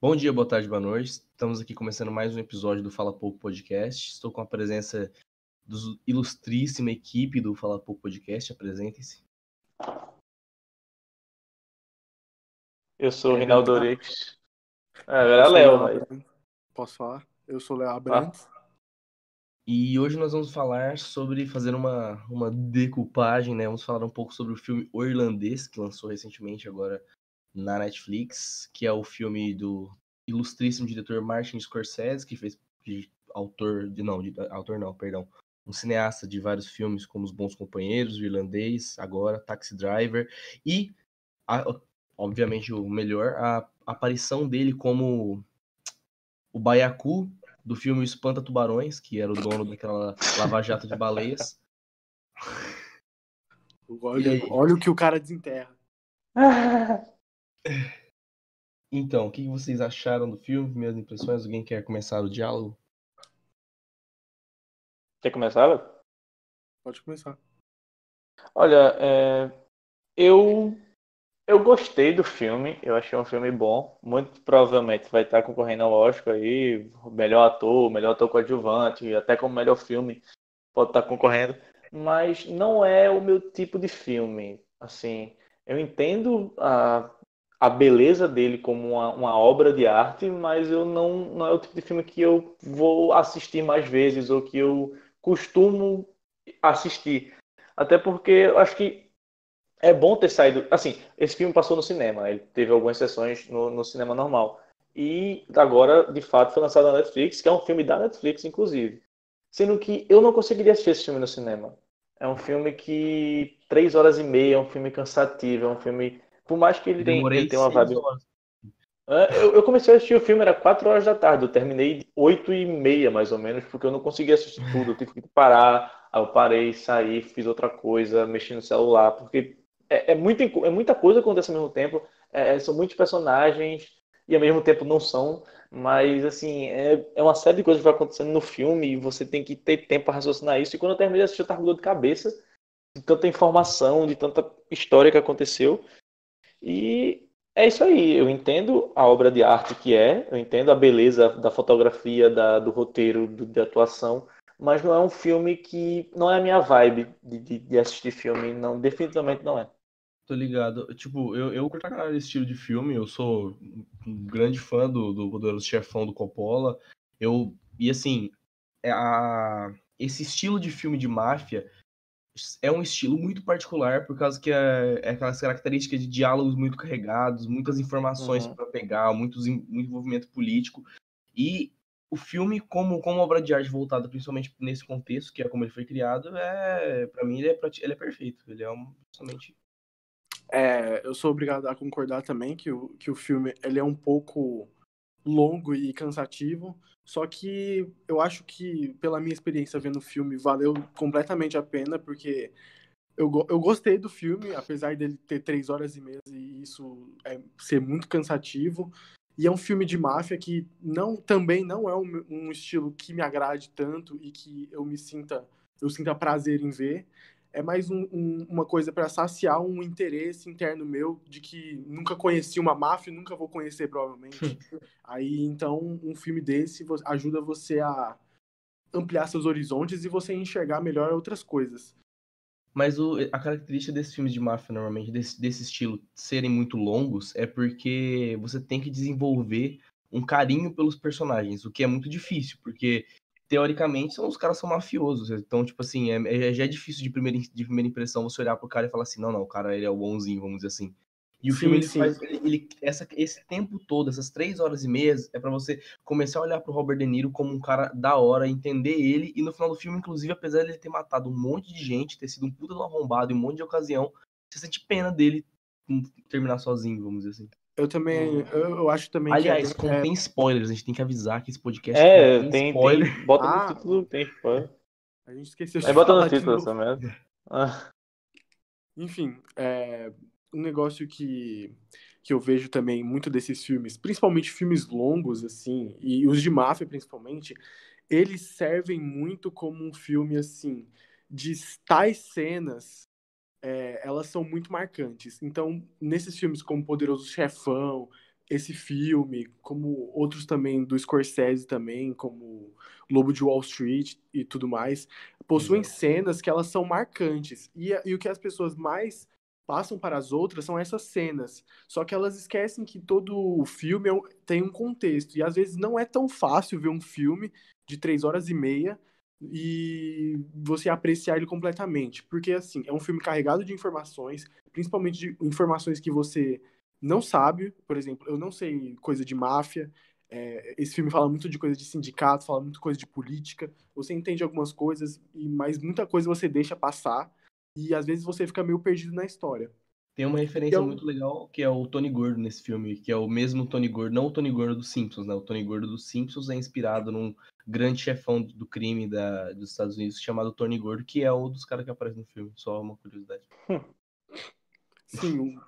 Bom dia, boa tarde, boa noite. Estamos aqui começando mais um episódio do Fala Pouco Podcast. Estou com a presença da ilustríssima equipe do Fala Pouco Podcast. Apresentem-se. Eu sou o Rinaldo Orix. Ah, agora é Léo, velho. Posso falar? Eu sou o Léo Abrantes. Ah. E hoje nós vamos falar sobre fazer uma, uma decupagem, né? Vamos falar um pouco sobre o filme O Irlandês, que lançou recentemente agora na Netflix, que é o filme do ilustríssimo diretor Martin Scorsese, que fez de autor de não, de, autor não, perdão, um cineasta de vários filmes como Os Bons Companheiros, O Irlandês, agora Taxi Driver e a, obviamente o melhor, a aparição dele como o Baiacu do filme Espanta Tubarões, que era o dono daquela lava-jato de baleias. Olha, olha o que o cara desenterra. Então, o que vocês acharam do filme? Minhas impressões? Alguém quer começar o diálogo? Quer começar? Pode começar. Olha, é... eu eu gostei do filme. Eu achei um filme bom. Muito provavelmente vai estar concorrendo ao Oscar aí, melhor ator, melhor ator coadjuvante, até como melhor filme pode estar concorrendo. Mas não é o meu tipo de filme. Assim, eu entendo a a beleza dele como uma, uma, obra de arte, mas eu não, não é o tipo de filme que eu vou assistir mais vezes ou que eu costumo assistir. Até porque eu acho que é bom ter saído. Assim, esse filme passou no cinema, ele teve algumas sessões no, no cinema normal. E agora, de fato, foi lançado na Netflix, que é um filme da Netflix, inclusive. Sendo que eu não conseguiria assistir esse filme no cinema. É um filme que. Três horas e meia, é um filme cansativo, é um filme por mais que ele tenha, uma vibe. Eu, eu, comecei a assistir o filme, era 4 horas da tarde. Eu terminei 8 e meia, mais ou menos, porque eu não conseguia assistir tudo. Eu tive que parar. Aí eu parei, saí, fiz outra coisa, mexi no celular, porque é, é, muito, é muita coisa que acontece ao mesmo tempo. É, é, são muitos personagens e ao mesmo tempo não são. Mas, assim, é, é uma série de coisas que vai acontecendo no filme e você tem que ter tempo para raciocinar isso. E quando eu terminei de assistir, eu tava com dor de cabeça de tanta informação, de tanta história que aconteceu. E é isso aí. Eu entendo a obra de arte que é, eu entendo a beleza da fotografia, da, do roteiro, do, de atuação, mas não é um filme que. Não é a minha vibe de, de, de assistir filme. Não, definitivamente não é. Tô ligado. Tipo, eu, eu curto a esse estilo de filme. Eu sou um grande fã do, do Poderoso Chefão do Coppola. Eu. E assim, é a, esse estilo de filme de máfia é um estilo muito particular, por causa que é, é aquelas características de diálogos muito carregados, muitas informações uhum. para pegar, muitos, muito envolvimento político. E o filme, como, como obra de arte voltada principalmente nesse contexto, que é como ele foi criado, é para mim ele é, ele é perfeito. Ele é um, somente. É, eu sou obrigado a concordar também que o, que o filme ele é um pouco longo e cansativo, só que eu acho que, pela minha experiência vendo o filme, valeu completamente a pena, porque eu, eu gostei do filme, apesar dele ter três horas e meia e isso é, ser muito cansativo. E é um filme de máfia que não também não é um, um estilo que me agrade tanto e que eu me sinta eu sinta prazer em ver é mais um, um, uma coisa para saciar um interesse interno meu de que nunca conheci uma máfia nunca vou conhecer, provavelmente. Aí, então, um filme desse ajuda você a ampliar seus horizontes e você enxergar melhor outras coisas. Mas o, a característica desses filmes de máfia, normalmente, desse, desse estilo, serem muito longos, é porque você tem que desenvolver um carinho pelos personagens, o que é muito difícil, porque teoricamente, são, os caras são mafiosos. Então, tipo assim, é, é, já é difícil de primeira, de primeira impressão você olhar pro cara e falar assim, não, não, o cara ele é o bonzinho, vamos dizer assim. E o sim, filme ele sim. faz. Ele, ele, essa, esse tempo todo, essas três horas e meia, é para você começar a olhar pro Robert De Niro como um cara da hora, entender ele, e no final do filme, inclusive, apesar de ele ter matado um monte de gente, ter sido um puta do arrombado em um monte de ocasião, você sente pena dele terminar sozinho, vamos dizer assim. Eu também, eu, eu acho também Aliás, que. Aliás, é... contém spoilers, a gente tem que avisar que esse podcast é, tem, tem spoiler. Tem, bota ah, no título, tem spoiler. A gente esqueceu de Aí bota no título essa merda. Ah. Enfim, é, um negócio que, que eu vejo também muito desses filmes, principalmente filmes longos, assim, e os de máfia principalmente, eles servem muito como um filme, assim, de tais cenas é, elas são muito marcantes. Então, nesses filmes como Poderoso Chefão, esse filme, como outros também do Scorsese também, como Lobo de Wall Street e tudo mais, possuem Exato. cenas que elas são marcantes. E, e o que as pessoas mais passam para as outras são essas cenas. Só que elas esquecem que todo o filme é tem um contexto. E às vezes não é tão fácil ver um filme de três horas e meia e você apreciar ele completamente. Porque, assim, é um filme carregado de informações, principalmente de informações que você não sabe. Por exemplo, eu não sei coisa de máfia. É, esse filme fala muito de coisa de sindicato, fala muito coisa de política. Você entende algumas coisas, mas muita coisa você deixa passar e às vezes você fica meio perdido na história. Tem uma referência eu... muito legal que é o Tony Gordo nesse filme, que é o mesmo Tony Gordo, não o Tony Gordo dos Simpsons, né? O Tony Gordo dos Simpsons é inspirado num grande chefão do crime da, dos Estados Unidos chamado Tony Gordo, que é um dos caras que aparece no filme. Só uma curiosidade. Sim.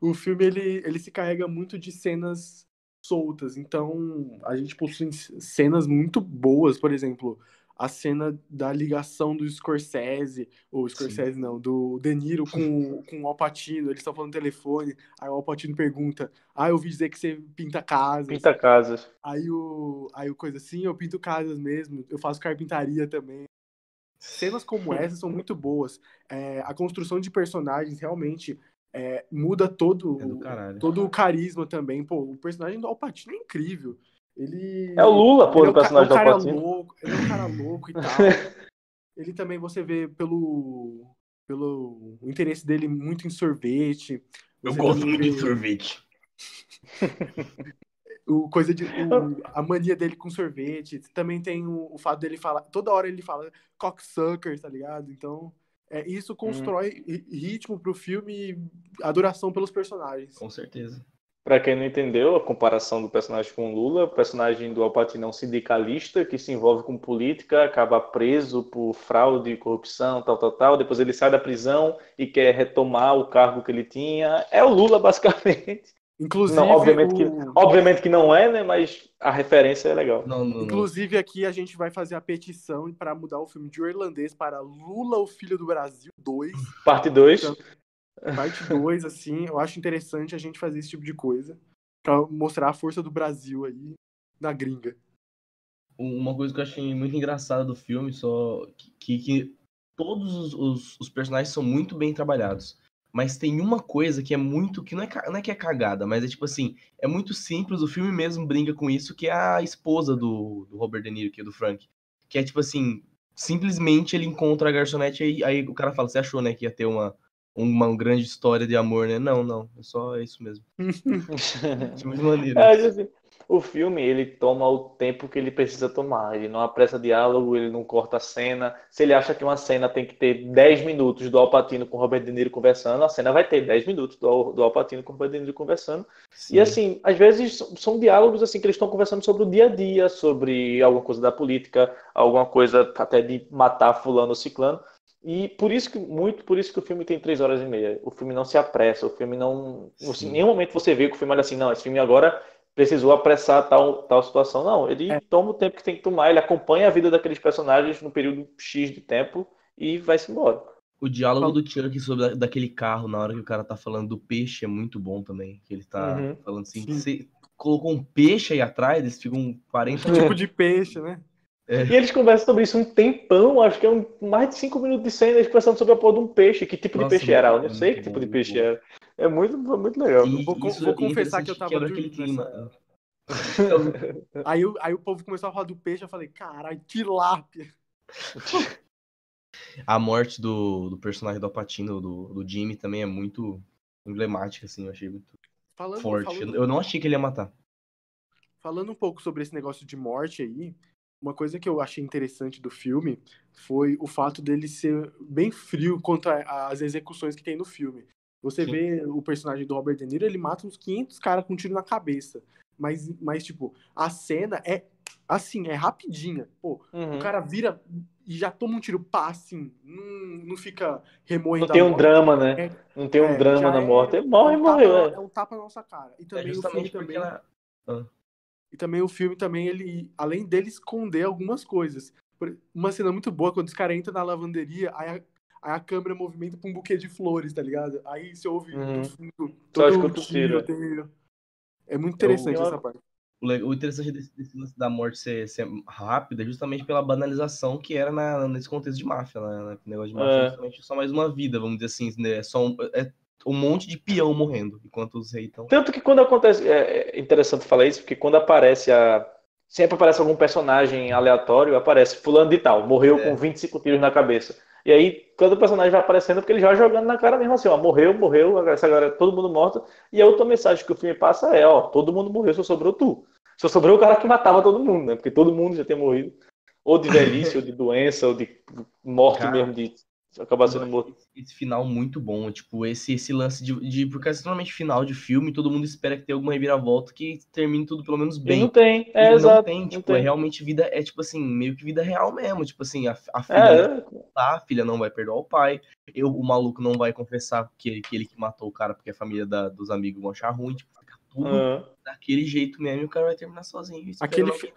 O, o filme ele, ele se carrega muito de cenas soltas, então a gente possui cenas muito boas, por exemplo, a cena da ligação do Scorsese, ou Scorsese Sim. não, do De Niro com, com o Alpatino, eles estão falando no telefone, aí o Alpatino pergunta, ah, eu ouvi dizer que você pinta casas. Pinta casas. Aí o, aí o coisa assim, eu pinto casas mesmo, eu faço carpintaria também. Cenas como essa são muito boas. É, a construção de personagens realmente é, muda todo, é todo o carisma também. Pô, o personagem do Alpatino é incrível. Ele. É o Lula, pô, o personagem é um cara louco, Ele é um cara louco e tal. ele também você vê pelo. pelo interesse dele muito em sorvete. Eu gosto muito vê... de sorvete. o coisa de o, a mania dele com sorvete também tem o, o, fato dele falar toda hora ele fala cocksucker tá ligado então é, isso hum. constrói hum. ritmo pro filme e adoração pelos personagens com certeza para quem não entendeu a comparação do personagem com Lula, o personagem do Alpatino é um sindicalista que se envolve com política, acaba preso por fraude, corrupção, tal, tal, tal. Depois ele sai da prisão e quer retomar o cargo que ele tinha. É o Lula, basicamente. Inclusive, não, obviamente, o... que, obviamente que não é, né? Mas a referência é legal. Não, não, Inclusive, aqui a gente vai fazer a petição para mudar o filme de irlandês para Lula, o Filho do Brasil 2. Parte 2. Então, parte 2, assim, eu acho interessante a gente fazer esse tipo de coisa para mostrar a força do Brasil aí na gringa. Uma coisa que eu achei muito engraçada do filme, só que, que todos os, os, os, personagens são muito bem trabalhados. Mas tem uma coisa que é muito. que não é, não é que é cagada, mas é tipo assim, é muito simples, o filme mesmo brinca com isso, que é a esposa do, do Robert De Niro, que é do Frank. Que é tipo assim, simplesmente ele encontra a garçonete e aí, aí o cara fala, você achou, né, que ia ter uma, uma grande história de amor, né? Não, não, é só isso mesmo. de maneira. É, assim, o filme, ele toma o tempo que ele precisa tomar. Ele não apressa diálogo, ele não corta a cena. Se ele acha que uma cena tem que ter 10 minutos do Alpatino com o Robert De Niro conversando, a cena vai ter 10 minutos do, do Alpatino com o Robert De Niro conversando. Sim. E assim, às vezes são diálogos assim que eles estão conversando sobre o dia a dia, sobre alguma coisa da política, alguma coisa até de matar fulano ou ciclano. E por isso que, muito por isso que o filme tem três horas e meia. O filme não se apressa, o filme não. Em nenhum momento você vê que o filme olha assim, não, esse filme agora precisou apressar tal, tal situação. Não, ele é. toma o tempo que tem que tomar, ele acompanha a vida daqueles personagens no período X de tempo e vai-se embora. O diálogo do Chuck sobre daquele carro na hora que o cara tá falando do peixe é muito bom também. Que ele tá uhum. falando assim, você colocou um peixe aí atrás, eles ficam 40 tipo de peixe, né? É. E eles conversam sobre isso um tempão, acho que é um, mais de cinco minutos de cena, eles conversando sobre a porra de um peixe, que tipo Nossa, de peixe era, eu não sei que tipo de peixe era. É muito, muito legal. E vou, vou é confessar que eu tava dormindo nessa... aí, aí o povo começou a falar do peixe, eu falei, caralho, tilápia. A morte do, do personagem do Apatino, do, do Jimmy, também é muito emblemática, assim, eu achei muito falando, forte. Falando... Eu não achei que ele ia matar. Falando um pouco sobre esse negócio de morte aí, uma coisa que eu achei interessante do filme foi o fato dele ser bem frio quanto às execuções que tem no filme. Você Sim. vê o personagem do Robert De Niro, ele mata uns 500 caras com um tiro na cabeça. Mas, mas, tipo, a cena é assim, é rapidinha. Pô, uhum. o cara vira e já toma um tiro, pá, assim, não, não fica remoendo. Não tem um drama, né? É, não tem um é, drama na morte. É, morre, é um morreu. Tapa, é. é um tapa na nossa cara. E também o filme também. Ela... Ah. E também o filme também, ele, além dele esconder algumas coisas. Uma cena muito boa, quando os caras entram na lavanderia, aí a, aí a câmera movimenta pra um buquê de flores, tá ligado? Aí você ouve Uhum. todo escuta o o tiro, é. tiroteio. É muito interessante Eu- essa parte. O interessante desse, desse lance da morte ser, ser rápida é justamente pela banalização que era na- nesse contexto de máfia, né? O negócio de máfia É. é justamente só mais uma vida, vamos dizer assim, né? É só um, é um monte de peão morrendo, enquanto os reis estão. Tanto que quando acontece. É é interessante falar isso, porque quando aparece a. Sempre aparece algum personagem aleatório, aparece fulano de tal, morreu É. com 25 tiros na cabeça. E aí, quando o personagem vai aparecendo, porque ele já vai jogando na cara mesmo assim, ó, morreu, morreu, essa galera, todo mundo morto. E a outra mensagem que o filme passa é, ó, todo mundo morreu, só sobrou tu. Só sobrou o cara que matava todo mundo, né? Porque todo mundo já tem morrido. Ou de velhice, ou de doença, ou de morte Cara, mesmo, de acabar sendo morto. Esse, esse final muito bom, tipo, esse, esse lance de, de. Porque é normalmente final de filme, todo mundo espera que tenha alguma reviravolta que termine tudo pelo menos E bem. não tem, E é não exato. tem, não tipo, tem. é realmente vida, é tipo assim, meio que vida real mesmo. Tipo assim, a, a filha É, não vai voltar, a filha não vai perdoar o pai, eu, o maluco não vai confessar que, que ele que matou o cara porque a família da- dos amigos vão achar ruim, tipo, fica tudo é. daquele jeito mesmo e o cara vai terminar sozinho. Aquele Aquele fi-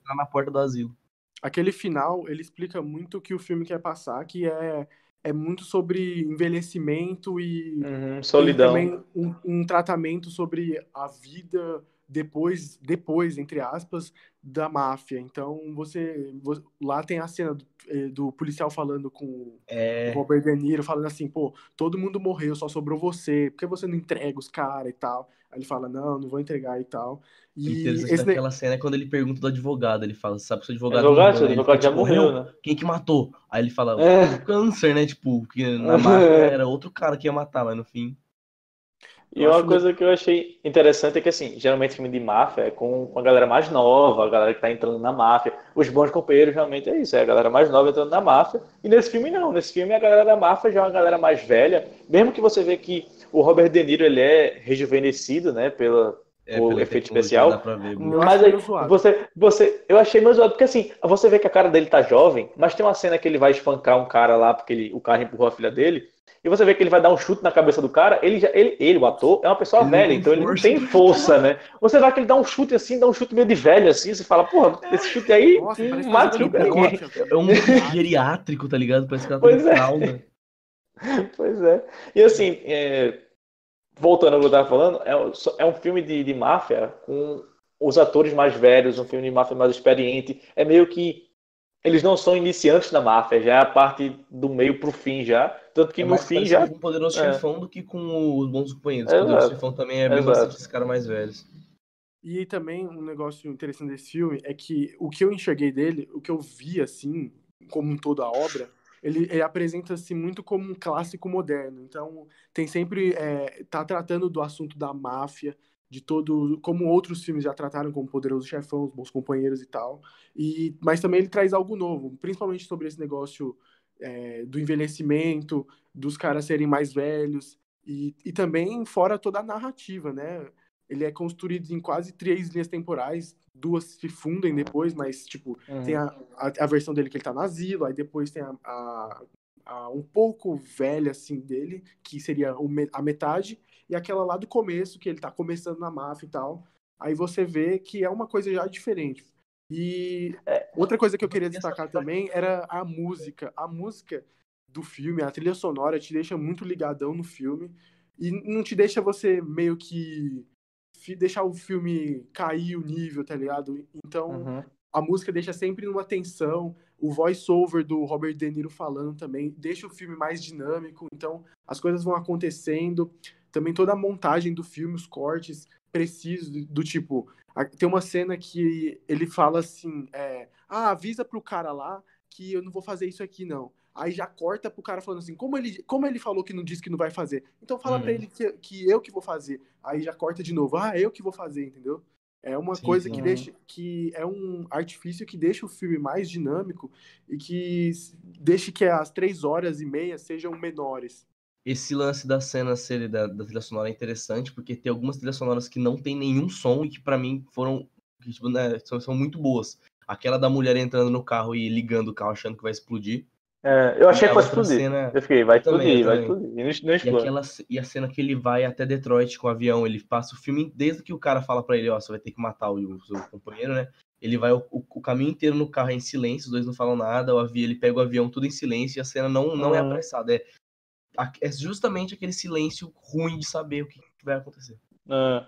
entrar na porta do asilo. Aquele final, ele explica muito o que o filme quer passar, que é, é muito sobre envelhecimento e Uhum, solidão. também um, um tratamento sobre a vida depois, depois, entre aspas, da máfia. Então, você, vo- lá tem a cena do, eh, do policial falando com o É, Robert De Niro, falando assim, pô, todo mundo morreu, só sobrou você, por que você não entrega os caras e tal? Aí ele fala, não, não vou entregar e tal. E interessante esse, daquela cena é quando ele pergunta do advogado. Ele fala, sabe se o advogado. Advogado, morreu?" seu Ele advogado fica, já tipo, morreu, né? Quem que matou? Aí ele fala, É. o câncer, né? Tipo, que na máfia era outro cara que ia matar, mas no fim. E Eu uma coisa que eu achei interessante é que, assim, geralmente filme de máfia é com com a galera mais nova, a galera que tá entrando na máfia. Os bons companheiros realmente é isso, é a galera mais nova entrando na máfia. E nesse filme não, nesse filme a galera da máfia já é uma galera mais velha. Mesmo que você vê que o Robert De Niro, ele é rejuvenescido, né, pela, É, O efeito especial? Ver. Mas aí, você, você, eu achei meio zoado, porque assim, você vê que a cara dele tá jovem, mas tem uma cena que ele vai espancar um cara lá, porque ele, o cara empurrou a filha dele, e você vê que ele vai dar um chute na cabeça do cara, ele, já, ele, ele o ator, é uma pessoa Ele velha, então ele não força. tem força, né? Você vai que ele dá um chute assim, dá um chute meio de velho assim, você fala, porra, esse chute aí Nossa, jogando ninguém. bote, É um geriátrico, tá ligado? Parece que ela Pois tá é. em fralda. Pois é. E assim, é, voltando ao que eu estava falando, é, um- é um filme de, de máfia com os atores mais velhos, um filme de máfia mais experiente. É meio que eles não são iniciantes na máfia, já é a parte do meio pro fim já. Tanto que É no mais fim já. com o Poderoso É. Chefão do que com os Bons Companheiros. Exato. O Poderoso Chefão também é bem Exato. bastante esses caras mais velhos. E também um negócio interessante desse filme é que o que eu enxerguei dele, o que eu vi assim, como toda a obra, ele, ele apresenta-se muito como um clássico moderno. Então, tem sempre. É, tá tratando do assunto da máfia, de todo. Como outros filmes já trataram, como Poderoso Chefão, Os Bons Companheiros e tal. E, mas também ele traz algo novo, principalmente sobre esse negócio é, do envelhecimento, dos caras serem mais velhos. E, e também fora toda a narrativa, né? Ele é construído em quase três linhas temporais, duas se fundem depois, mas, tipo, Uhum. tem a, a, a versão dele que ele tá no asilo, aí depois tem a, a, a um pouco velha, assim, dele, que seria a metade, e aquela lá do começo, que ele tá começando na máfia e tal. Aí você vê que é uma coisa já diferente. E outra coisa que eu queria destacar também era a música. A música do filme, a trilha sonora, te deixa muito ligadão no filme e não te deixa você meio que deixar o filme cair o nível, tá ligado? Então, Uhum. a música deixa sempre numa tensão. O voice-over do Robert De Niro falando também deixa o filme mais dinâmico. Então, as coisas vão acontecendo. Também toda a montagem do filme, os cortes precisos, do, do tipo. Tem uma cena que ele fala assim: é, Ah, avisa pro cara lá que eu não vou fazer isso aqui, não. Aí já corta pro cara falando assim: Como ele, como ele falou que não disse que não vai fazer? Então fala Uhum. pra ele que, que eu que vou fazer. Aí já corta de novo: Ah, eu que vou fazer, entendeu? É uma Sim, coisa que Uhum. deixa que é um artifício que deixa o filme mais dinâmico e que deixe que as três horas e meia sejam menores. Esse lance da cena ser da, da trilha sonora é interessante, porque tem algumas trilhas sonoras que não tem nenhum som e que pra mim foram que, tipo, né, são, são muito boas. Aquela da mulher entrando no carro e ligando o carro achando que vai explodir. É, eu achei que a fosse explodir. cena- Eu fiquei, vai explodir, vai explodir. E não, não E, aquela, e a cena que ele vai até Detroit com o avião, ele passa o filme, desde que o cara fala pra ele, ó, você vai ter que matar o, seu companheiro, né? Ele vai o, o- caminho inteiro no carro em silêncio, os dois não falam nada, o avião, ele pega o avião tudo em silêncio e a cena não, não é Uhum. apressada. É, é justamente aquele silêncio ruim de saber o que, vai acontecer. É.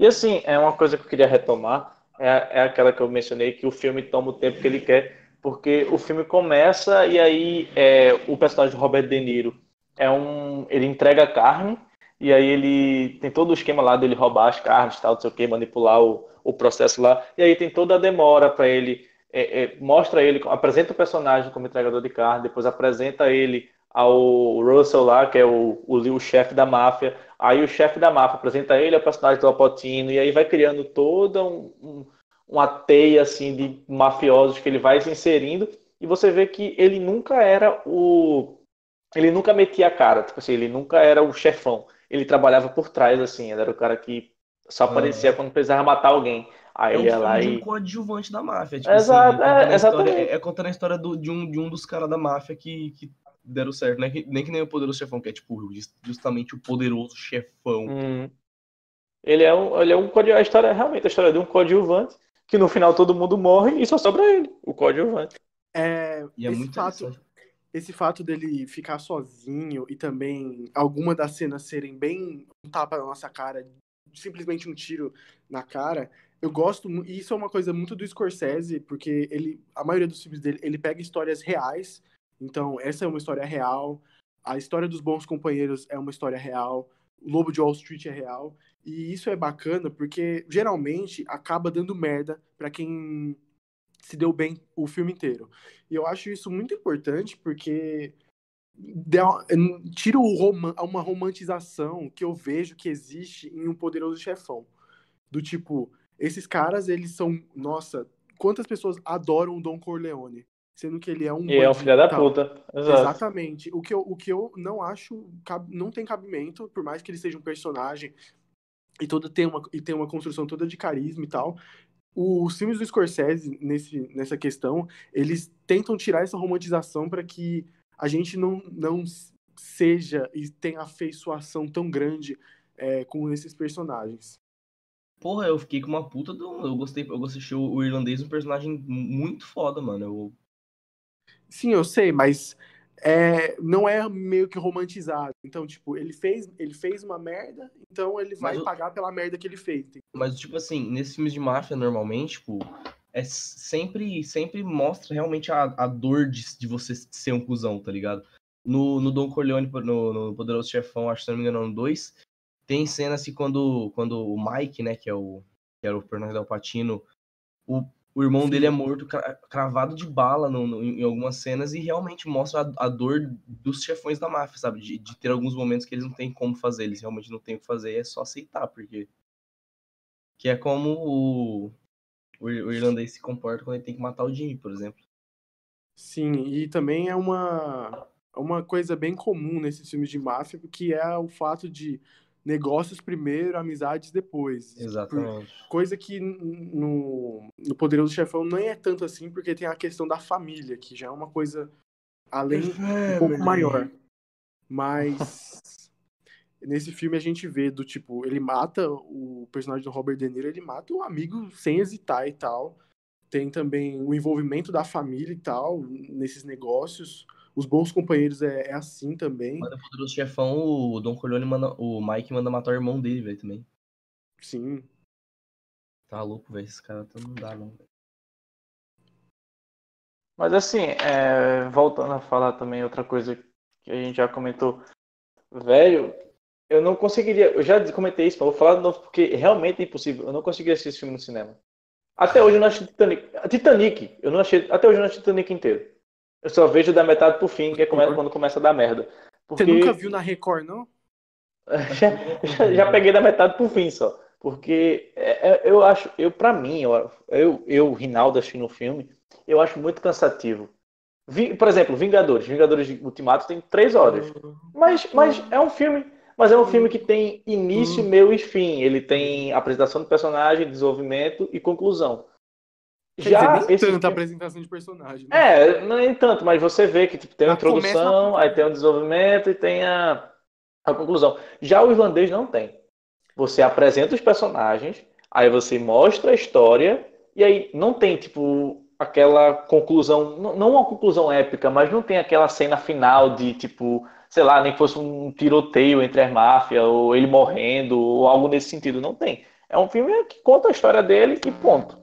E assim, é uma coisa que eu queria retomar, é, é aquela que eu mencionei, que o filme toma o tempo que ele quer, porque o filme começa e aí é, o personagem de Robert De Niro é um, ele entrega carne e aí ele tem todo o esquema lá dele roubar as carnes, tal, não sei o que, manipular o, o processo lá, e aí tem toda a demora para ele, é, é, mostra ele, apresenta o personagem como entregador de carne, depois apresenta ele ao Russell lá, que é o, o, o chefe da máfia, Aí o chefe da máfia apresenta ele, é o personagem do Alpatino, e aí vai criando toda um, um, uma teia assim de mafiosos que ele vai se inserindo, e você vê que ele nunca era o. Ele nunca metia a cara, tipo assim, ele nunca era o chefão. Ele trabalhava por trás, assim, ele era o cara que só aparecia quando precisava matar alguém. Aí É um lá de um coadjuvante da máfia. Tipo Exato, assim, é, contando a história- exatamente. é, é contando a história do- de, um, de um dos caras da máfia que, que deram certo. Não é que- nem que nem o poderoso chefão, que é tipo justamente o poderoso chefão. Hum. Ele é um, ele é um a história é realmente a história de um coadjuvante que no final todo mundo morre e só sobra ele, o coadjuvante. É, E é esse muito fato, esse fato dele ficar sozinho e também alguma das cenas serem bem um tapa na nossa cara, simplesmente um tiro na cara, eu gosto, e isso é uma coisa muito do Scorsese, porque ele, a maioria dos filmes dele, ele pega histórias reais, então essa é uma história real, a história dos bons companheiros é uma história real, o Lobo de Wall Street é real, e isso é bacana porque geralmente acaba dando merda pra quem se deu bem o filme inteiro. E eu acho isso muito importante porque tira uma romantização que eu vejo que existe em um poderoso chefão. Do tipo, esses caras, eles são. Nossa, quantas pessoas adoram o Don Corleone? Sendo que ele é um. E é um filho da puta. Exato. Exatamente. O que, eu, o que eu não acho, não tem cabimento, por mais que ele seja um personagem e toda tem uma e tem uma construção toda de carisma e tal. Os filmes do Scorsese nesse, nessa questão, eles tentam tirar essa romantização para que a gente não, não seja e tenha afeiçoação tão grande é, com esses personagens. Porra, eu fiquei com uma puta do. Eu gostei, eu achei o irlandês um personagem muito foda, mano. Eu, Sim, eu sei, mas é, não é meio que romantizado. Então, tipo, ele fez, ele fez uma merda, então ele vai Mas pagar pela merda que ele fez. Mas, tipo assim, nesses filmes de máfia, normalmente, tipo, é sempre, sempre mostra realmente a, a dor de, de você ser um cuzão, tá ligado? No, no Don Corleone, no, no Poderoso Chefão, acho que se não me engano, no 2, tem cena assim quando, quando o Mike, né, que é o, que era o personagem do Alpatino, o, o irmão Sim. dele é morto cra- cravado de bala no, no- em algumas cenas e realmente mostra a, a dor dos chefões da máfia, sabe? De, de ter alguns momentos que eles não têm como fazer, eles realmente não têm o que fazer, é só aceitar, porque que é como o, o, o irlandês se comporta quando ele tem que matar o Jimmy, por exemplo. Sim, e também é uma, é uma coisa bem comum nesses filmes de máfia, que é o fato de negócios primeiro, amizades depois. Exatamente. Coisa que no, no Poderoso Chefão nem é tanto assim, porque tem a questão da família, que já é uma coisa além um pouco maior. Mas nesse filme a gente vê do tipo, ele mata o personagem do Robert De Niro, ele mata o amigo sem hesitar e tal. Tem também o envolvimento da família e tal nesses negócios. Os bons companheiros é, é assim também. Mas no Poderoso Chefão, o Don Corleone manda. O Mike manda matar o irmão dele, velho, também. Sim. Tá louco, velho. Esse cara não dá, não. Mas assim, é, voltando a falar também outra coisa que a gente já comentou, velho, eu não conseguiria, eu já comentei isso, mas vou falar de novo porque realmente é impossível, eu não conseguiria assistir esse filme no cinema. Até hoje eu não achei Titanic. Titanic, eu não achei, até hoje eu não achei Titanic inteiro. Eu só vejo da metade pro fim, que é come- quando começa a dar merda. Porque Você nunca viu na Record, não? já, já- já peguei da metade pro fim só. Porque é- é- eu acho, eu para mim, eu, eu, eu, Rinaldo, assistindo o filme, eu acho muito cansativo. Por exemplo, Vingadores. Vingadores de Ultimato tem três horas. Mas, mas é um filme. Mas é um filme que tem início, meio e fim. Ele tem apresentação do personagem, desenvolvimento e conclusão. Já dizer, nem esse tanta apresentação de personagem. Né? É, nem tanto, mas você vê que tipo, tem a introdução, na- aí tem o desenvolvimento e tem a, a conclusão. Já o irlandês não tem. Você apresenta os personagens, aí você mostra a história, e aí não tem, tipo, aquela conclusão, não não uma conclusão épica, mas não tem aquela cena final de, tipo, sei lá, nem que fosse um tiroteio entre as máfias, ou ele morrendo, ou algo nesse sentido. Não tem. É um filme que conta a história dele e ponto.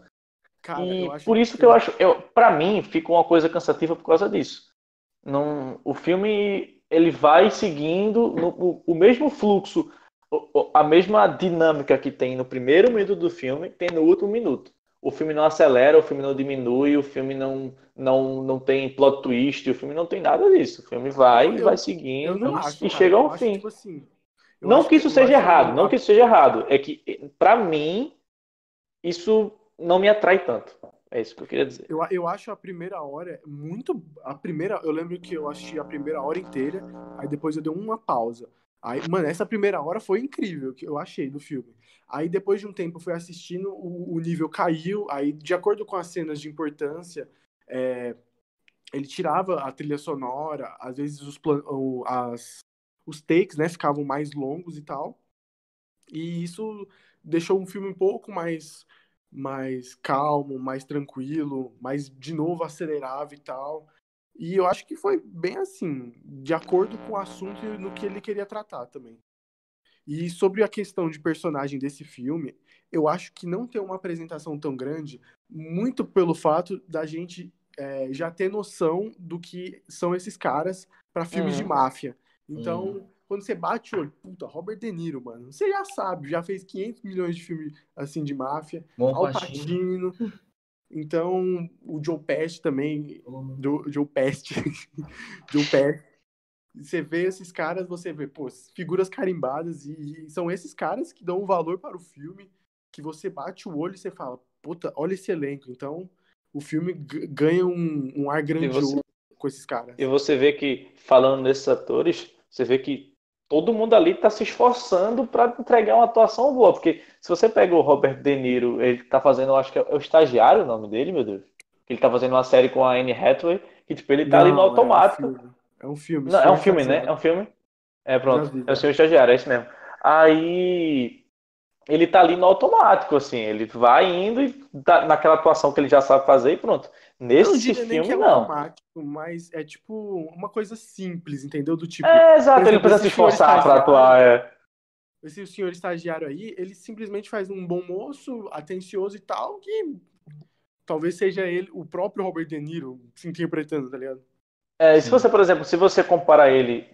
Cara, E acho por isso que eu acho, eu, para mim, fica uma coisa cansativa por causa disso. Não, o filme ele vai seguindo no, o, o mesmo fluxo, a mesma dinâmica que tem no primeiro minuto do filme, tem no último minuto. O filme não acelera, o filme não diminui, o filme não, não, não tem plot twist, o filme não tem nada disso. O filme vai e Eu- vai seguindo acho. e chega ao acho, fim. tipo assim, Não acho que isso eu seja acho errado, não que isso seja errado. É que, pra mim, isso não me atrai tanto. É isso que eu queria dizer. Eu, eu acho a primeira hora muito. A primeira. Eu lembro que eu assisti a primeira hora inteira, aí depois eu dei uma pausa. Aí, mano, essa primeira hora foi incrível, que eu achei do filme. Aí depois de um tempo eu fui assistindo, o, o nível caiu, aí de acordo com as cenas de importância, é, ele tirava a trilha sonora, às vezes os, o- as, os takes, né, ficavam mais longos e tal. E isso deixou um filme um pouco mais mais calmo, mais tranquilo, mais de novo acelerava e tal. E eu acho que foi bem assim, de acordo com o assunto e no que ele queria tratar também. E sobre a questão de personagem desse filme, eu acho que não tem uma apresentação tão grande, muito pelo fato da gente é, já ter noção do que são esses caras para filmes de Uhum. máfia. Então, Uhum. Quando você bate o olho, puta, Robert De Niro, mano, você já sabe, já fez 500 milhões de filmes assim de máfia. Bom Al Pacino. Então, o Joe Pesci também, do Joe Pesci, Joe Pesci. Você vê esses caras, você vê, pô, figuras carimbadas e, e são esses caras que dão um valor para o filme, que você bate o olho e você fala, puta, olha esse elenco. Então, o filme ganha um, um ar grandioso com esses caras. E você vê que, falando nesses atores, você vê que todo mundo ali está se esforçando para entregar uma atuação boa. Porque se você pega o Robert De Niro, ele tá fazendo, acho que é o estagiário o nome dele, meu Deus. Ele tá fazendo uma série com a Anne Hathaway, que tipo, ele tá ali no automático. É um filme. É um filme. Não, é um filme, né? Estagiário. É um filme? É, pronto. É o senhor estagiário, é isso mesmo. Aí ele tá ali no automático, assim, ele vai indo e tá naquela atuação que ele já sabe fazer e pronto. Eu não Nesse diria nem que filme, é não. automático, mas é tipo uma coisa simples, entendeu? Do tipo, É, exato, Por ele exemplo, precisa se esse senhor esforçar pra estagiário- atuar. É. esse senhor estagiário aí, ele simplesmente faz um bom moço, atencioso e tal, que talvez seja ele, o próprio Robert De Niro, se interpretando, tá ligado? É, e se você, por exemplo, se você comparar ele,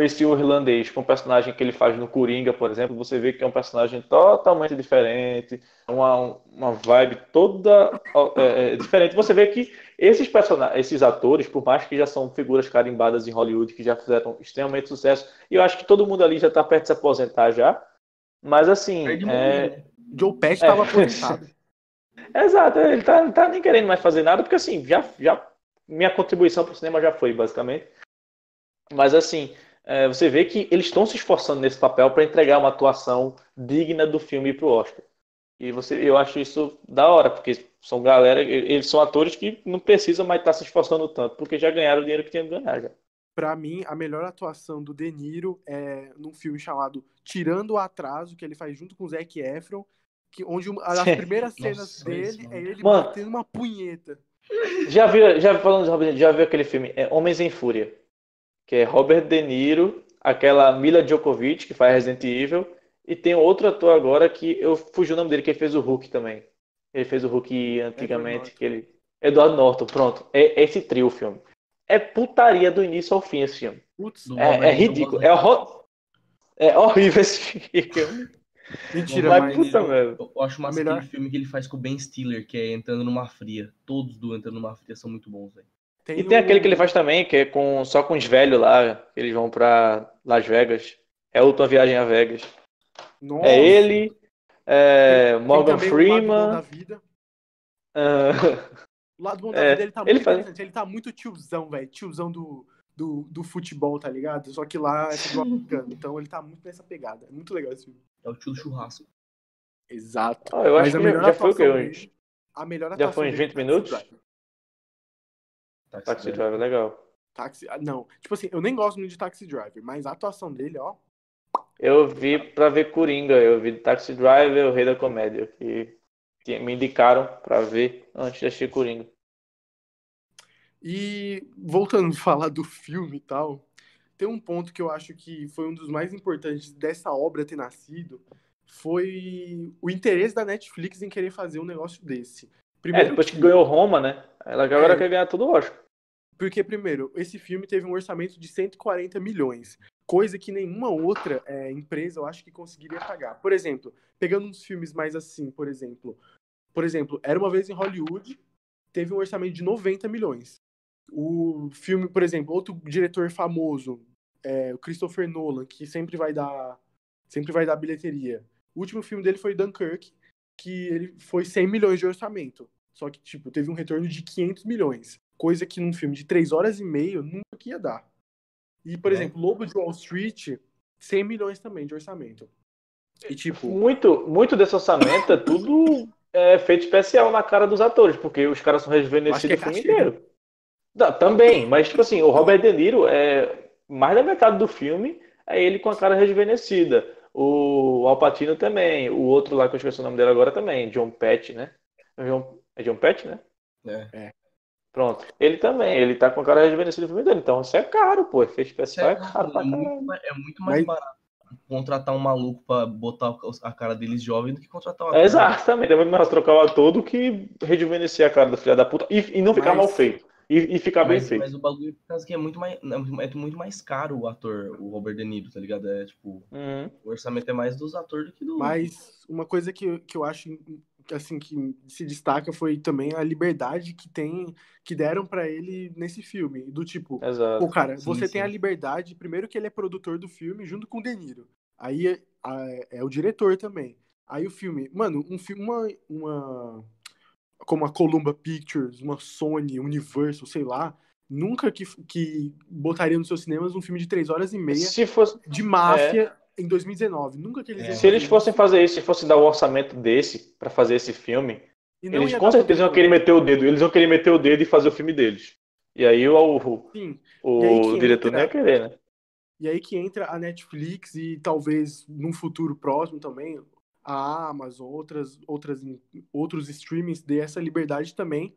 esse irlandês, com o personagem que ele faz no Coringa, por exemplo, você vê que é um personagem totalmente diferente, uma, uma vibe toda é, é, diferente. Você vê que esses personagens, esses atores, por mais que já são figuras carimbadas em Hollywood, que já fizeram extremamente sucesso, e eu acho que todo mundo ali já está perto de se aposentar já, mas assim, é, né? Joe Pesci É. tava aposentado. Exato, ele tá, tá nem querendo mais fazer nada, porque assim, já, já minha contribuição pro cinema já foi, basicamente. Mas assim, é, você vê que eles estão se esforçando nesse papel para entregar uma atuação digna do filme pro Oscar. E você, eu acho isso da hora, porque são galera, eles são atores que não precisam mais estar se esforçando tanto, porque já ganharam o dinheiro que tinham que ganhar já. Pra mim, a melhor atuação do De Niro é num filme chamado Tirando o Atraso, que ele faz junto com o Zac Efron, que, onde uma das primeiras Nossa, cenas esse dele mano. é ele Mano. batendo uma punheta. Já viu, já falando já viu aquele filme é Homens em Fúria, que é Robert De Niro, aquela Mila Djokovic que faz Resident Evil, e tem outro ator agora que eu fugi o nome dele que fez o Hulk também. Ele fez o Hulk antigamente, que ele Eduardo Norton, pronto. É esse trio o filme. É putaria do início ao fim esse filme. Putz, É, é ridículo, é, horror... é horrível esse filme. mentira, Mas, mas, puta merda. Eu acho massa melhor- aquele filme que ele faz com o Ben Stiller, que é Entrando numa Fria. Todos do Entrando numa Fria são muito bons, velho. E tem o- aquele que ele faz também, que é com, só com os velhos lá, que eles vão pra Las Vegas. É a última viagem a Vegas. Nossa. É ele, é, Tem Morgan também o Lado Bom Freeman. da vida. ah, O lado bom da É, vida ele tá ele muito faz- interessante. Ele tá muito tiozão, velho. Tiozão do, do, do futebol, tá ligado? Só que lá é futebol americano. Então ele tá muito nessa pegada. É muito legal esse filme. É o tio do churrasco. Exato. Ah, eu acho Mas a que já- melhor já foi o quê? dele- a melhor Já foi é 20 Taxi minutos? Driver. Taxi Taxi Driver. Driver é legal. Taxi, ah, não, tipo assim, eu nem gosto muito de Taxi Driver, mas a atuação dele, ó, Eu vi pra ver Coringa, eu vi Taxi Driver, o Rei da Comédia, que que me indicaram pra ver antes de assistir Coringa. E voltando a falar do filme e tal, tem um ponto que eu acho que foi um dos mais importantes dessa obra ter nascido, foi o interesse da Netflix em querer fazer um negócio desse. É, depois que ganhou Roma, né? Ela agora É. quer ganhar tudo o Oscar. Porque, primeiro, esse filme teve um orçamento de 140 milhões, coisa que nenhuma outra é, empresa eu acho que conseguiria pagar. Por exemplo, pegando uns filmes mais assim, por exemplo, por exemplo, Era uma vez em Hollywood, teve um orçamento de 90 milhões. O filme, por exemplo, outro diretor famoso, é, o Christopher Nolan, que sempre vai dar, sempre vai dar bilheteria. O último filme dele foi Dunkirk, que ele foi 100 milhões de orçamento. Só que, tipo, teve um retorno de 500 milhões. Coisa que num filme de 3 horas e meia nunca que ia dar. E, por É. exemplo, Lobo de Wall Street, 100 milhões também de orçamento. E, tipo, Muito, muito desse orçamento é tudo é, feito especial na cara dos atores, porque os caras são que rejuvenescidos é o filme inteiro. Não, também, mas tipo assim, o Robert De Niro é mais da metade do filme é ele com a cara rejuvenescida. O Al Pacino também, o outro lá que eu esqueci o nome dele agora também, John Pett, né? É John, é John Pett, né? É. Pronto. Ele também, ele tá com a cara rejuvenescida no filme dele, então isso é caro, pô, efeito especial é É, caro pra é muito, é muito mais Mas- barato contratar um maluco pra botar a cara deles jovem do que contratar uma É, exatamente, é muito mais trocar o ator do que rejuvenescer a cara do filho da puta e, e não ficar Mas- mal feito. E, e ficar bem Mas, feito. mas o bagulho é por causa que é muito mais, é muito- é mais caro o ator, o Robert De Niro, tá ligado? É tipo, Uhum. o orçamento é mais dos atores do que do. Mas uma coisa que, que eu acho assim que se destaca foi também a liberdade que tem que deram pra ele nesse filme, do tipo, Exato. pô, cara, Sim, você sim. tem a liberdade, primeiro que ele é produtor do filme junto com o De Niro. Aí é, é o diretor também. Aí o filme, mano, um filme uma, uma como a Columbia Pictures, uma Sony, Universal, sei lá, nunca que, que botaria nos seus cinemas um filme de três horas e meia Se, fosse, de máfia em 2019. Nunca que eles É. iam se eles fossem fazer isso, se fosse dar o orçamento desse pra fazer esse filme, E eles com certeza iam querer meter o dedo. Eles iam querer meter o dedo e fazer o filme deles. E aí o, o, Sim. o diretor entra- não ia querer, né? E aí que entra a Netflix e talvez num futuro próximo também a Amazon, outras, outras, outros streamings dê essa liberdade também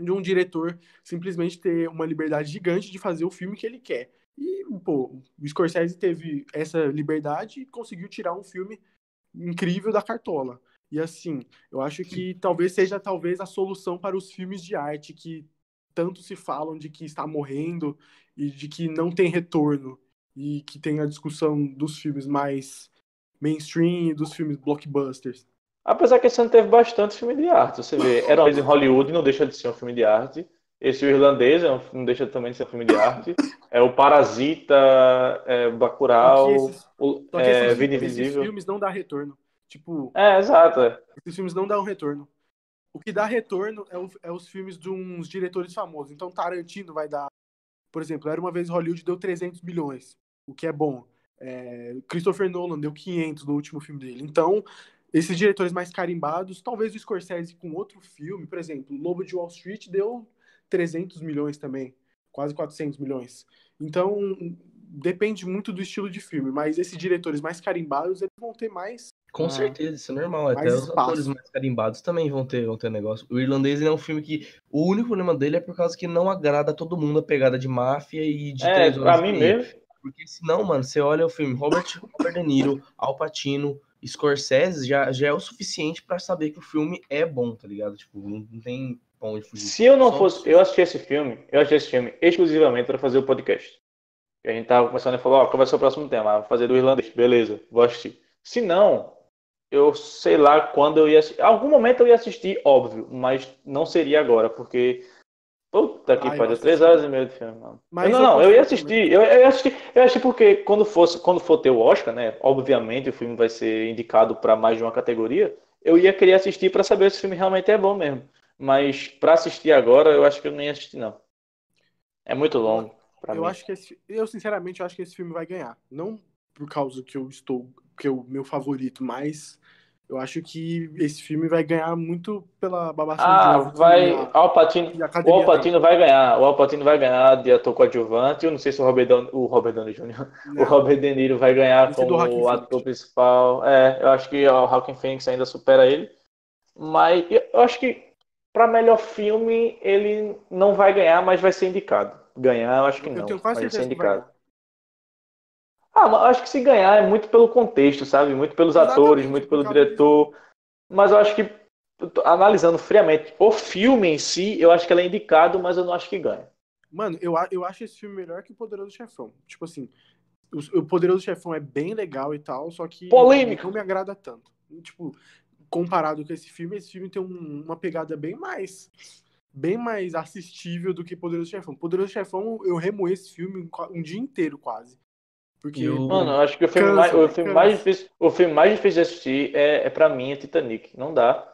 de um diretor simplesmente ter uma liberdade gigante de fazer o filme que ele quer. E, pô, o Scorsese teve essa liberdade e conseguiu tirar um filme incrível da cartola. E assim, eu acho que talvez seja talvez a solução para os filmes de arte que tanto se falam de que está morrendo e de que não tem retorno e que tem a discussão dos filmes mais mainstream e dos filmes blockbusters. Apesar que esse ano teve bastante filme de arte. Você vê, Era uma vez em Hollywood, não deixa de ser um filme de arte. Esse o irlandês é um- não deixa também de ser um filme de arte. É o Parasita, é, Bacurau, esses- o, é, esses, Vida esses Invisível. filmes não dão retorno. Tipo, É, exato. é. esses filmes não dão retorno. O que dá retorno é, o- é os filmes de uns diretores famosos. Então, Tarantino vai dar. Por exemplo, Era uma vez Hollywood deu 300 milhões, o que é bom. É, Christopher Nolan deu 500 no último filme dele. Então, esses diretores mais carimbados, talvez o Scorsese com outro filme, por exemplo, Lobo de Wall Street deu 300 milhões também, quase 400 milhões. Então, depende muito do estilo de filme, mas esses diretores mais carimbados, eles vão ter mais Com Ah. certeza, isso é normal. Até os espaço. atores mais carimbados também vão ter, vão ter negócio. O Irlandês ele é um filme que. O único problema dele é por causa que não agrada a todo mundo a pegada de máfia e de É, três pra horas mim e meia. mesmo. Porque senão, mano, você olha o filme Robert, Robert De Niro, Al Pacino, Scorsese, já, já é o suficiente pra saber que o filme é bom, tá ligado? Tipo, não, não tem pra onde fugir. Se eu não Só- fosse. Eu assisti esse filme, eu assisti esse filme exclusivamente para fazer o podcast. E a gente tava começando a falar, ó, qual vai ser o próximo tema? Vou fazer do irlandês. Beleza, vou assistir. Se não, eu sei lá quando eu ia assistir. Algum momento eu ia assistir, óbvio, mas não seria agora, porque. Puta que pariu, três horas e meia de filme, mano. Mas não, eu não, eu ia assistir. Eu, eu ia assistir. Eu ia assistir porque quando, fosse, quando for ter o Oscar, né? Obviamente o filme vai ser indicado para mais de uma categoria. Eu ia querer assistir para saber se o filme realmente é bom mesmo. Mas para assistir agora, eu acho que eu nem ia assistir, não. É muito longo. Eu mim. acho que esse, eu sinceramente acho que esse filme vai ganhar. Não por causa que eu estou, que é o meu favorito, mas Eu acho que esse filme vai ganhar muito pela babação Ah, de que vai. a- Alpatino, o Alpatino vai ganhar. O Alpatino vai ganhar de ator coadjuvante. Eu não sei se o Robert Downey, o Robert Downey Jr. tem. O Não, Robert De Niro vai ganhar Esse é como Joaquin ator Phoenix. principal. É, eu acho que o Joaquin Phoenix ainda supera ele. Mas eu acho que para melhor filme ele não vai ganhar, mas vai ser indicado. Ganhar, eu acho que eu não. tenho quase Vai ser vai indicado. ganhar. Ah, mas eu acho que se ganhar é muito pelo contexto, sabe? Muito pelos Exatamente, atores, muito pelo diretor. Mas eu acho que, analisando friamente, o filme em si, eu acho que ele é indicado, mas eu não acho que ganha. Mano, eu, eu acho esse filme melhor que o Poderoso Chefão. Tipo assim, o, o Poderoso Chefão é bem legal e tal, só que Polêmico. não me agrada tanto. Tipo, comparado com esse filme, esse filme tem um- uma pegada bem mais bem mais assistível do que Poderoso Chefão. Poderoso Chefão, eu remoei esse filme um um dia inteiro quase. Porque Eu- Mano, eu acho que o filme, Cansa, mais, o filme mais difícil, o filme mais difícil de assistir é, é para mim é Titanic. Não dá.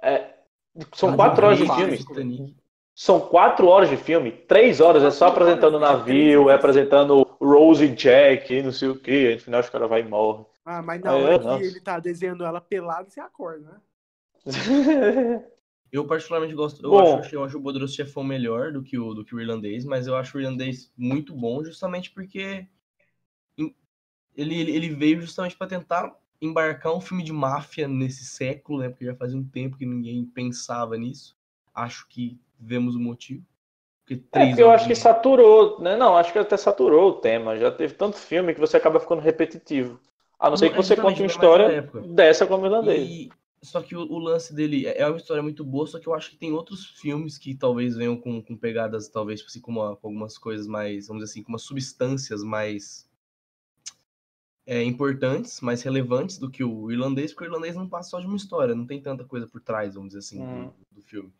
É, são Ah, quatro horas de filme. Titanic. São quatro horas de filme. Três horas é só apresentando o é navio, é apresentando Rose e Jack, não sei o que. No final os caras vai e morrem. Ah, mas na É, hora que nossa. ele tá desenhando ela pelada, você acorda, né? Eu particularmente gosto. Eu, Bom. acho, eu acho o Poderoso Chefão melhor do que, o, do que o irlandês, mas eu acho o irlandês muito bom justamente porque ele, ele, veio justamente para tentar embarcar um filme de máfia nesse século, né? Porque já fazia um tempo que ninguém pensava nisso. Acho que vemos o motivo. Porque É, porque eu acho que saturou, né? Não, acho que até saturou o tema. Já teve tanto filme que você acaba ficando repetitivo. A não ser que você conte uma história dessa como irlandês. E, só que o, o lance dele é é uma história muito boa, só que eu acho que tem outros filmes que talvez venham com, com pegadas, talvez, assim, com, uma- com algumas coisas mais, vamos dizer assim, com umas substâncias mais é, importantes, mais relevantes do que o irlandês, porque o irlandês não passa só de uma história, não tem tanta coisa por trás, vamos dizer assim, Hum. do, do filme.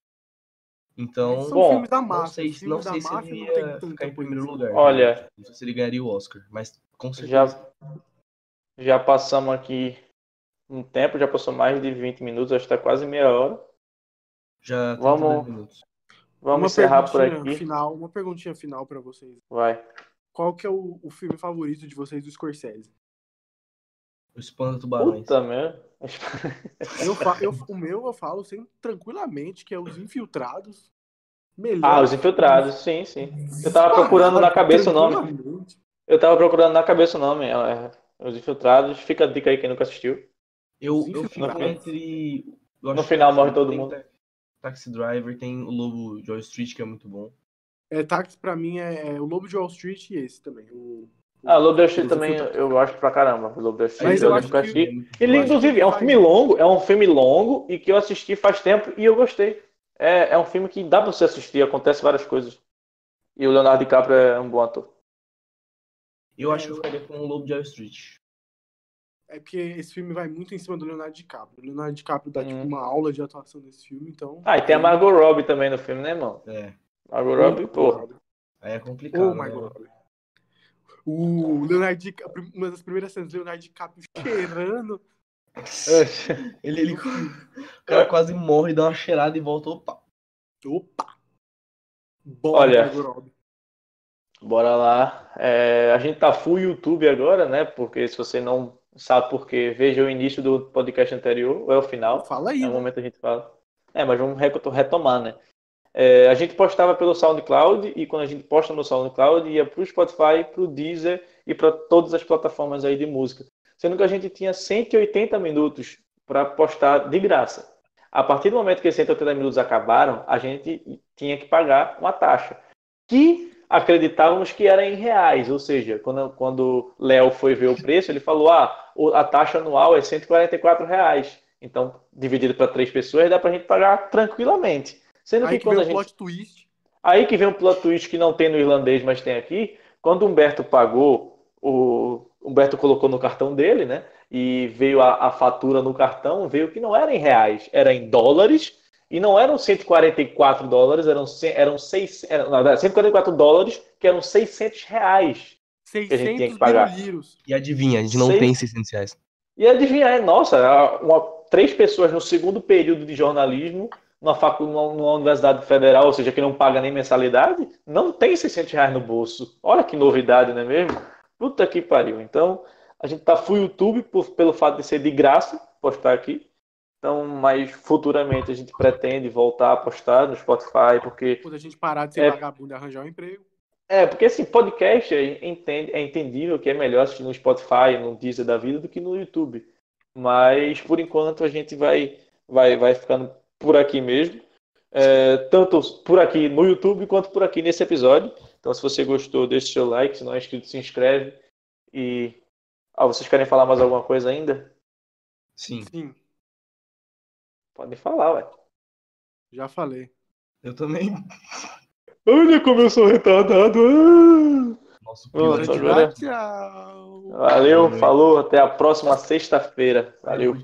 Então, São bom, filmes da não máfia. sei, não sei se ele ia ficar em primeiro lugar. Olha- realmente. Não sei se ele ganharia o Oscar, mas com certeza. já passamos aqui um tempo, já passou mais de 20 minutos, acho que está quase meia hora. Já 32 Vamos- minutos. Vamos uma encerrar por aqui. Final, uma perguntinha final pra vocês. Vai. Qual que é o, o filme favorito de vocês do Scorsese? O Espanta Tubarões. Puta merda. Eu, eu- o meu eu falo assim, tranquilamente que é Os Infiltrados. Melhor. Ah, Os Infiltrados, sim, sim. Eu tava procurando na cabeça o nome. Eu tava procurando na cabeça o nome. é, Os Infiltrados. Fica a dica aí quem nunca assistiu. Eu, eu fico Infiltrados. entre. eu No acho final morre todo mundo. Ta- Taxi Driver, tem o Lobo Joy Street, que é muito bom. É, táxi pra mim é, é o Lobo de Wall Street e esse também. O, Ah, Lobo da Street Os também eu gosto pra caramba. O Lobo da Street Mas eu, eu acho nunca que- assisti. é Ele, acho inclusive, é um filme longo, é um filme longo e que eu assisti faz tempo e eu gostei. É, é um filme que dá pra você assistir, acontece várias coisas. E o Leonardo DiCaprio é um bom ator. Eu É, acho que eu ficaria com o Lobo de Wall Street. É porque esse filme vai muito em cima do Leonardo DiCaprio. O Leonardo DiCaprio dá tipo Hum. uma aula de atuação nesse filme, então. Ah, e tem a Margot Robbie também no filme, né, irmão? É. Margot Robbie, porra. Aí é complicado. Oh né? my god. O Leonardo DiCaprio, uma das primeiras cenas, Leonardo DiCaprio cheirando. Ele, ele, o cara quase morre, dá uma cheirada e volta. Opa. Opa! Bora, Olha. Margot Robbie. Bora lá. É, a gente tá full YouTube agora, né? Porque se você não sabe por quê, veja o início do podcast anterior, ou é o final. Fala aí. É o né? momento a gente fala. É, mas vamos retomar, né? É, a gente postava pelo SoundCloud e quando a gente posta no SoundCloud ia pro Spotify, pro Deezer e para todas as plataformas aí de música. Sendo que a gente tinha 180 minutos para postar de graça. A partir do momento que esses 180 minutos acabaram, a gente tinha que pagar uma taxa. Que acreditávamos que era em reais, ou seja, quando, quando Léo foi ver o preço, ele falou: ah, a taxa anual é 144 reais. Então, dividido para três pessoas, dá para a gente pagar tranquilamente. Sendo Aí que que quando vem a o gente. plot twist. Aí que vem um plot twist que não tem no irlandês, mas tem aqui. Quando o Humberto pagou, o Humberto colocou no cartão dele, né? E veio a, a fatura no cartão, veio que não era em reais, era em dólares. E não eram 144 dólares, eram, eram, seis, eram verdade, 144 dólares, que eram 600 reais. a gente tinha que 600 pagar. E adivinha, a gente não tem 600 reais. E adivinha, é, nossa, uma- três pessoas no segundo período de jornalismo, numa, facu, numa, numa universidade federal, ou seja, que não paga nem mensalidade, não tem 600 reais no bolso. Olha que novidade, não é mesmo? Puta que pariu. Então, a gente tá full YouTube por- pelo fato de ser de graça, postar aqui. Então, mas futuramente a gente pretende voltar a postar no Spotify, porque. Quando a gente parar de ser É. vagabundo e arranjar um emprego. É, porque assim, podcast é, entende, é entendível que é melhor assistir no Spotify, no Deezer da vida, do que no YouTube. Mas por enquanto a gente vai, vai, vai ficando por aqui mesmo. É, tanto por aqui no YouTube quanto por aqui nesse episódio. Então, se você gostou, deixe seu like. Se não é inscrito, se inscreve. E. Ah, vocês querem falar mais alguma coisa ainda? Sim, Sim, Podem falar, ué. já falei. eu também. Olha como eu sou retardado. Nosso Nossa, pior agora- Tchau. Valeu, falou, até a próxima sexta-feira. Valeu.